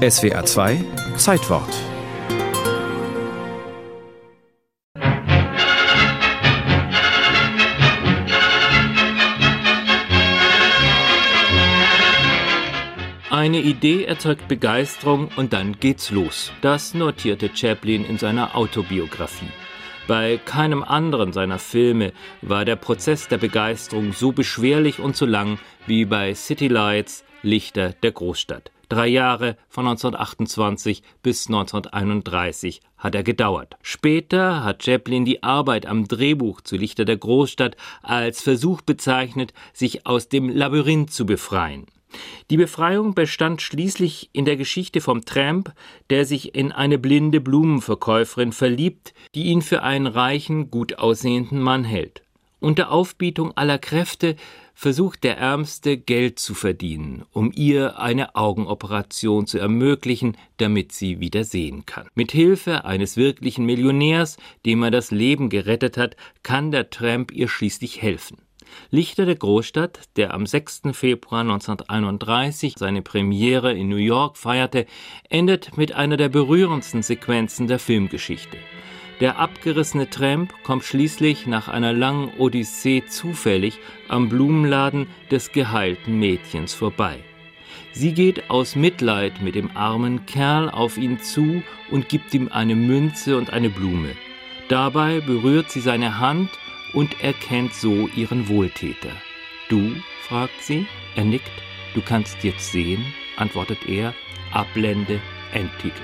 SWA 2 Zeitwort Eine Idee erzeugt Begeisterung und dann geht's los. Das notierte Chaplin in seiner Autobiografie. Bei keinem anderen seiner Filme war der Prozess der Begeisterung so beschwerlich und so lang wie bei City Lights, Lichter der Großstadt. Drei Jahre von 1928 bis 1931 hat er gedauert. Später hat Chaplin die Arbeit am Drehbuch zu Lichter der Großstadt als Versuch bezeichnet, sich aus dem Labyrinth zu befreien. Die Befreiung bestand schließlich in der Geschichte vom Tramp, der sich in eine blinde Blumenverkäuferin verliebt, die ihn für einen reichen, gut aussehenden Mann hält. Unter Aufbietung aller Kräfte versucht der Ärmste Geld zu verdienen, um ihr eine Augenoperation zu ermöglichen, damit sie wieder sehen kann. Mit Hilfe eines wirklichen Millionärs, dem er das Leben gerettet hat, kann der Tramp ihr schließlich helfen. Lichter der Großstadt, der am 6. Februar 1931 seine Premiere in New York feierte, endet mit einer der berührendsten Sequenzen der Filmgeschichte. Der abgerissene Tramp kommt schließlich nach einer langen Odyssee zufällig am Blumenladen des geheilten Mädchens vorbei. Sie geht aus Mitleid mit dem armen Kerl auf ihn zu und gibt ihm eine Münze und eine Blume. Dabei berührt sie seine Hand und erkennt so ihren Wohltäter. Du? fragt sie. Er nickt. Du kannst jetzt sehen, antwortet er. Ablende, Endtitel.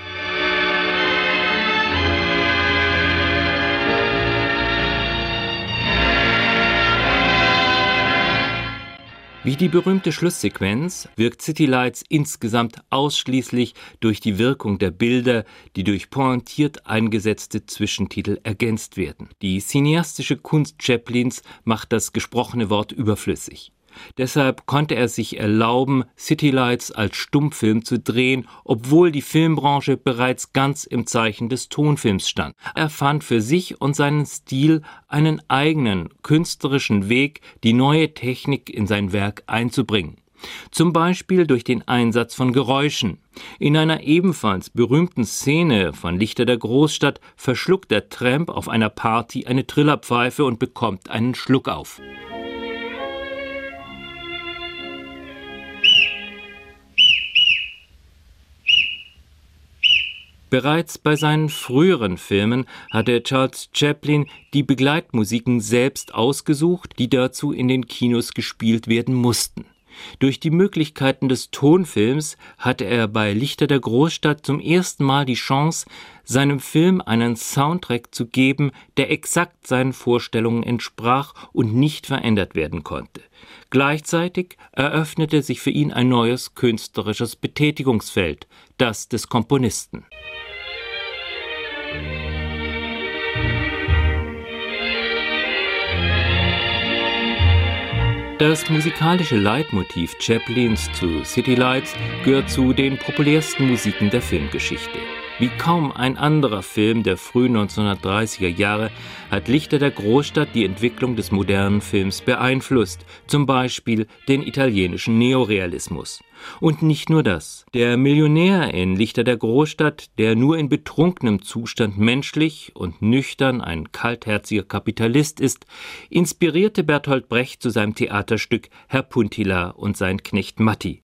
Wie die berühmte Schlusssequenz wirkt City Lights insgesamt ausschließlich durch die Wirkung der Bilder, die durch pointiert eingesetzte Zwischentitel ergänzt werden. Die cineastische Kunst Chaplins macht das gesprochene Wort überflüssig. Deshalb konnte er sich erlauben, City Lights als Stummfilm zu drehen, obwohl die Filmbranche bereits ganz im Zeichen des Tonfilms stand. Er fand für sich und seinen Stil einen eigenen künstlerischen Weg, die neue Technik in sein Werk einzubringen. Zum Beispiel durch den Einsatz von Geräuschen. In einer ebenfalls berühmten Szene von Lichter der Großstadt verschluckt der Tramp auf einer Party eine Trillerpfeife und bekommt einen Schluck auf. Bereits bei seinen früheren Filmen hatte Charles Chaplin die Begleitmusiken selbst ausgesucht, die dazu in den Kinos gespielt werden mussten. Durch die Möglichkeiten des Tonfilms hatte er bei Lichter der Großstadt zum ersten Mal die Chance, seinem Film einen Soundtrack zu geben, der exakt seinen Vorstellungen entsprach und nicht verändert werden konnte. Gleichzeitig eröffnete sich für ihn ein neues künstlerisches Betätigungsfeld, das des Komponisten. Das musikalische Leitmotiv Chaplins zu City Lights gehört zu den populärsten Musiken der Filmgeschichte. Wie kaum ein anderer Film der frühen 1930er Jahre hat Lichter der Großstadt die Entwicklung des modernen Films beeinflusst, zum Beispiel den italienischen Neorealismus. Und nicht nur das. Der Millionär in Lichter der Großstadt, der nur in betrunkenem Zustand menschlich und nüchtern ein kaltherziger Kapitalist ist, inspirierte Bertolt Brecht zu seinem Theaterstück Herr Puntila und sein Knecht Matti.